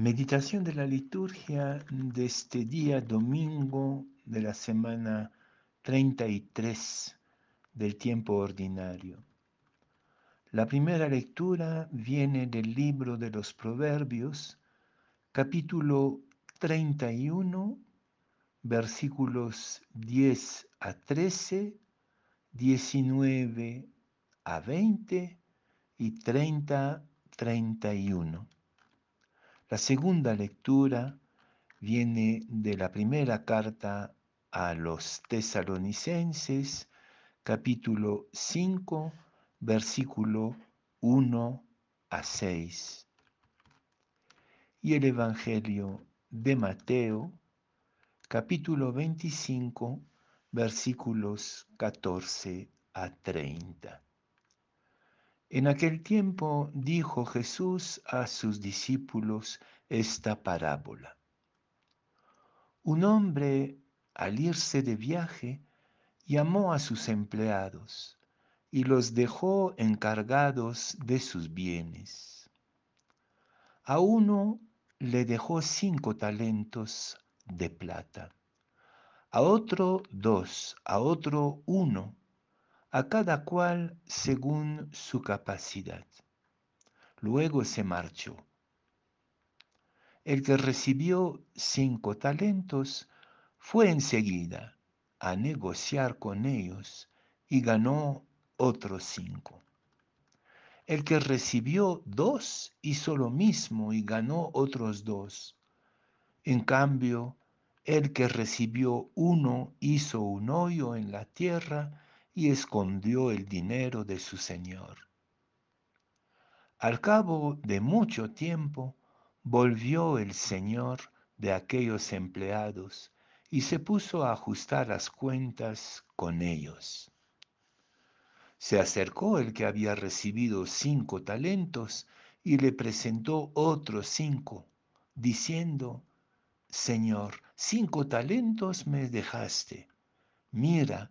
Meditación de la liturgia de este día domingo de la semana 33 del tiempo ordinario. La primera lectura viene del libro de los Proverbios, capítulo 31, versículos 10 a 13, 19 a 20 y 30 a 31. La segunda lectura viene de la primera carta a los tesalonicenses, capítulo 5, versículo 1 a 6. Y el Evangelio de Mateo, capítulo 25, versículos 14 a 30. En aquel tiempo dijo Jesús a sus discípulos esta parábola. Un hombre, al irse de viaje, llamó a sus empleados y los dejó encargados de sus bienes. A uno le dejó cinco talentos de plata, a otro dos, a otro uno a cada cual según su capacidad. Luego se marchó. El que recibió cinco talentos fue enseguida a negociar con ellos y ganó otros cinco. El que recibió dos hizo lo mismo y ganó otros dos. En cambio, el que recibió uno hizo un hoyo en la tierra y escondió el dinero de su señor. Al cabo de mucho tiempo, volvió el señor de aquellos empleados y se puso a ajustar las cuentas con ellos. Se acercó el que había recibido cinco talentos y le presentó otros cinco, diciendo, Señor, cinco talentos me dejaste. Mira,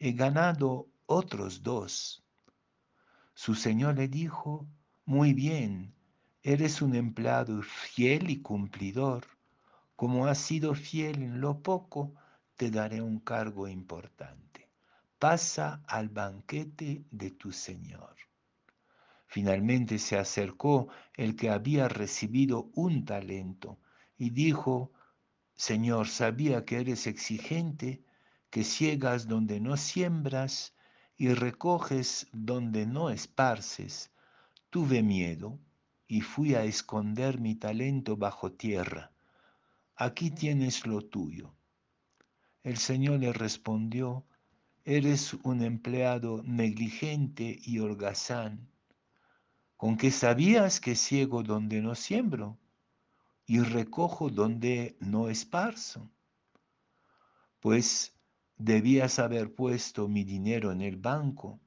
he ganado otros dos. Su señor le dijo, muy bien, eres un empleado fiel y cumplidor. Como has sido fiel en lo poco, te daré un cargo importante. Pasa al banquete de tu señor. Finalmente se acercó el que había recibido un talento y dijo, Señor, sabía que eres exigente que ciegas donde no siembras y recoges donde no esparces, tuve miedo y fui a esconder mi talento bajo tierra. Aquí tienes lo tuyo. El Señor le respondió, eres un empleado negligente y holgazán, con que sabías que ciego donde no siembro y recojo donde no esparzo. Pues Debías haber puesto mi dinero en el banco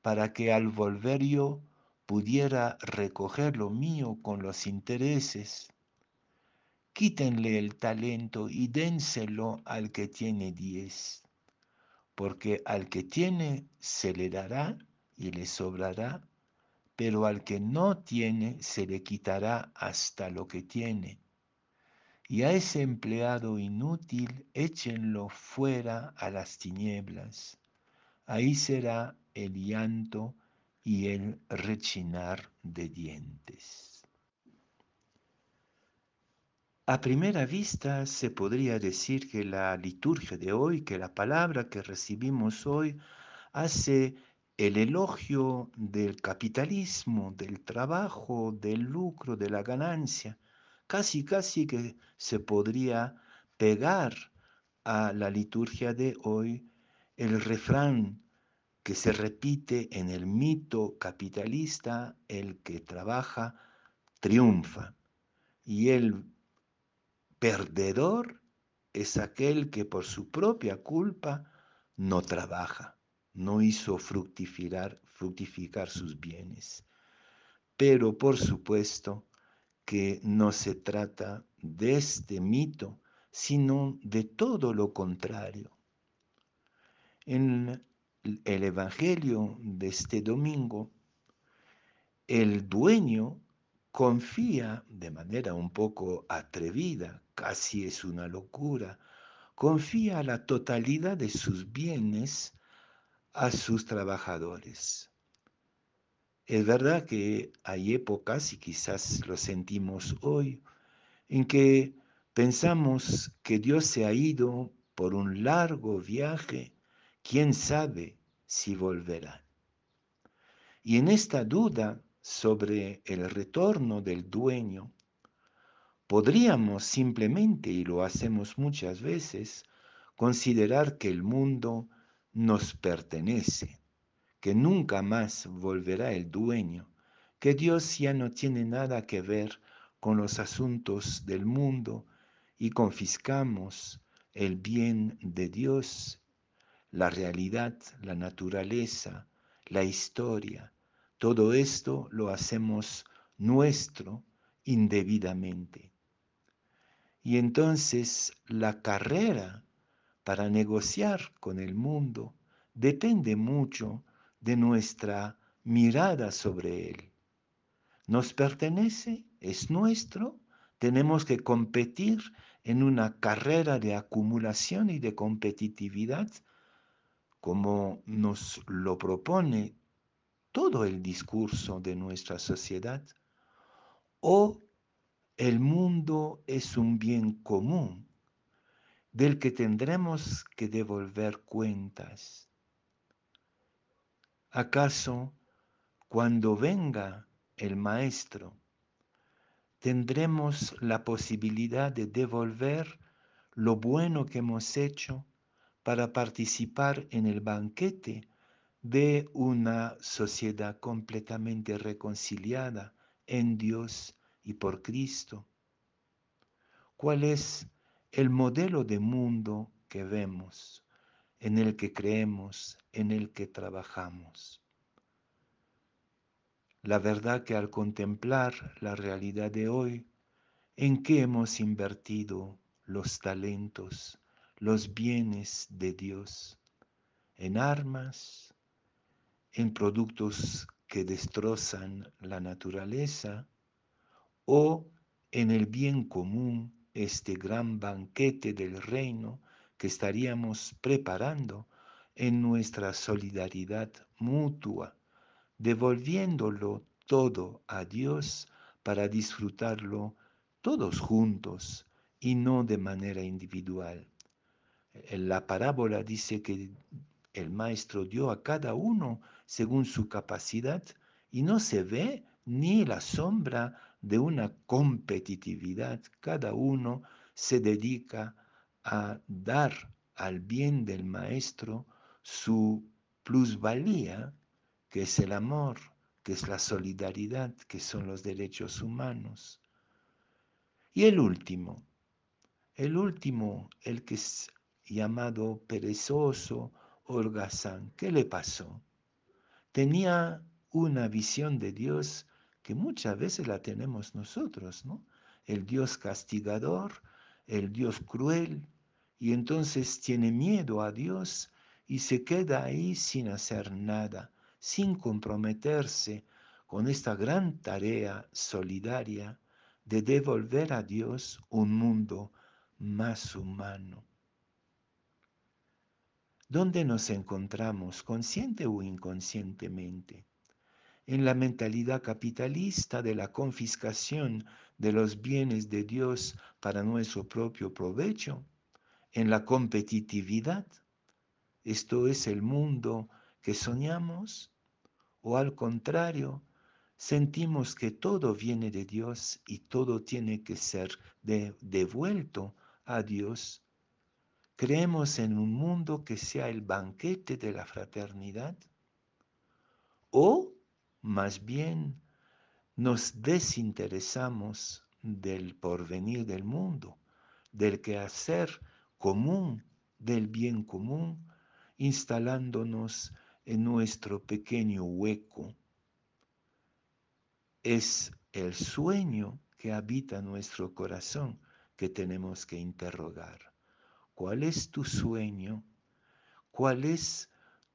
para que al volver yo pudiera recoger lo mío con los intereses. Quítenle el talento y dénselo al que tiene diez, porque al que tiene se le dará y le sobrará, pero al que no tiene se le quitará hasta lo que tiene y a ese empleado inútil échenlo fuera a las tinieblas. Ahí será el llanto y el rechinar de dientes. A primera vista se podría decir que la liturgia de hoy, que la palabra que recibimos hoy, hace el elogio del capitalismo, del trabajo, del lucro, de la ganancia casi, casi que se podría pegar a la liturgia de hoy el refrán que se repite en el mito capitalista, el que trabaja triunfa. y el perdedor es aquel que por su propia culpa no trabaja, no hizo fructificar, fructificar sus bienes. Pero por supuesto que no se trata de este mito, sino de todo lo contrario. En el Evangelio de este domingo, el dueño confía de manera un poco atrevida, casi es una locura, confía la totalidad de sus bienes a sus trabajadores. Es verdad que hay épocas, y quizás lo sentimos hoy, en que pensamos que Dios se ha ido por un largo viaje, quién sabe si volverá. Y en esta duda sobre el retorno del dueño, podríamos simplemente, y lo hacemos muchas veces, considerar que el mundo nos pertenece, que nunca más volverá el dueño, que Dios ya no tiene nada que ver con los asuntos del mundo y confiscamos el bien de Dios, la realidad, la naturaleza, la historia, todo esto lo hacemos nuestro indebidamente. Y entonces la carrera para negociar con el mundo depende mucho de nuestra mirada sobre él. ¿Nos pertenece? ¿Es nuestro? Tenemos que competir en una carrera de acumulación y de competitividad como nos lo propone todo el discurso de nuestra sociedad, o el mundo es un bien común del que tendremos que devolver cuentas. ¿Acaso cuando venga el Maestro tendremos la posibilidad de devolver lo bueno que hemos hecho para participar en el banquete de una sociedad completamente reconciliada en Dios y por Cristo. ¿Cuál es el modelo de mundo que vemos, en el que creemos, en el que trabajamos? La verdad que al contemplar la realidad de hoy, ¿en qué hemos invertido los talentos, los bienes de Dios? ¿En armas? en productos que destrozan la naturaleza o en el bien común, este gran banquete del reino que estaríamos preparando en nuestra solidaridad mutua, devolviéndolo todo a Dios para disfrutarlo todos juntos y no de manera individual. La parábola dice que el maestro dio a cada uno según su capacidad y no se ve ni la sombra de una competitividad. Cada uno se dedica a dar al bien del maestro su plusvalía, que es el amor, que es la solidaridad, que son los derechos humanos. Y el último, el último, el que es llamado perezoso, holgazán. ¿Qué le pasó? Tenía una visión de Dios que muchas veces la tenemos nosotros, ¿no? El Dios castigador, el Dios cruel, y entonces tiene miedo a Dios y se queda ahí sin hacer nada, sin comprometerse con esta gran tarea solidaria de devolver a Dios un mundo más humano. ¿Dónde nos encontramos, consciente o inconscientemente? En la mentalidad capitalista de la confiscación de los bienes de Dios para nuestro propio provecho, en la competitividad. ¿Esto es el mundo que soñamos? ¿O al contrario, sentimos que todo viene de Dios y todo tiene que ser devuelto a Dios ¿Creemos en un mundo que sea el banquete de la fraternidad? ¿O más bien nos desinteresamos del porvenir del mundo, del quehacer común, del bien común, instalándonos en nuestro pequeño hueco. Es el sueño que habita nuestro corazón que tenemos que interrogar. ¿Cuál es tu sueño? ¿Cuál es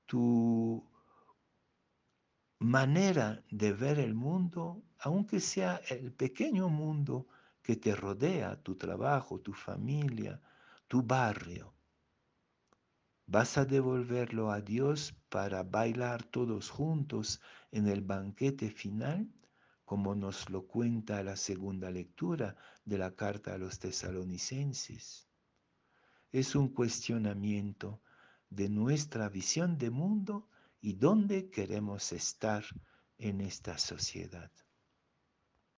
tu manera de ver el mundo, aunque sea el pequeño mundo que te rodea, tu trabajo, tu familia, tu barrio? ¿Vas a devolverlo a Dios para bailar todos juntos en el banquete final? como nos lo cuenta la segunda lectura de la carta a los tesalonicenses. Es un cuestionamiento de nuestra visión de mundo y dónde queremos estar en esta sociedad.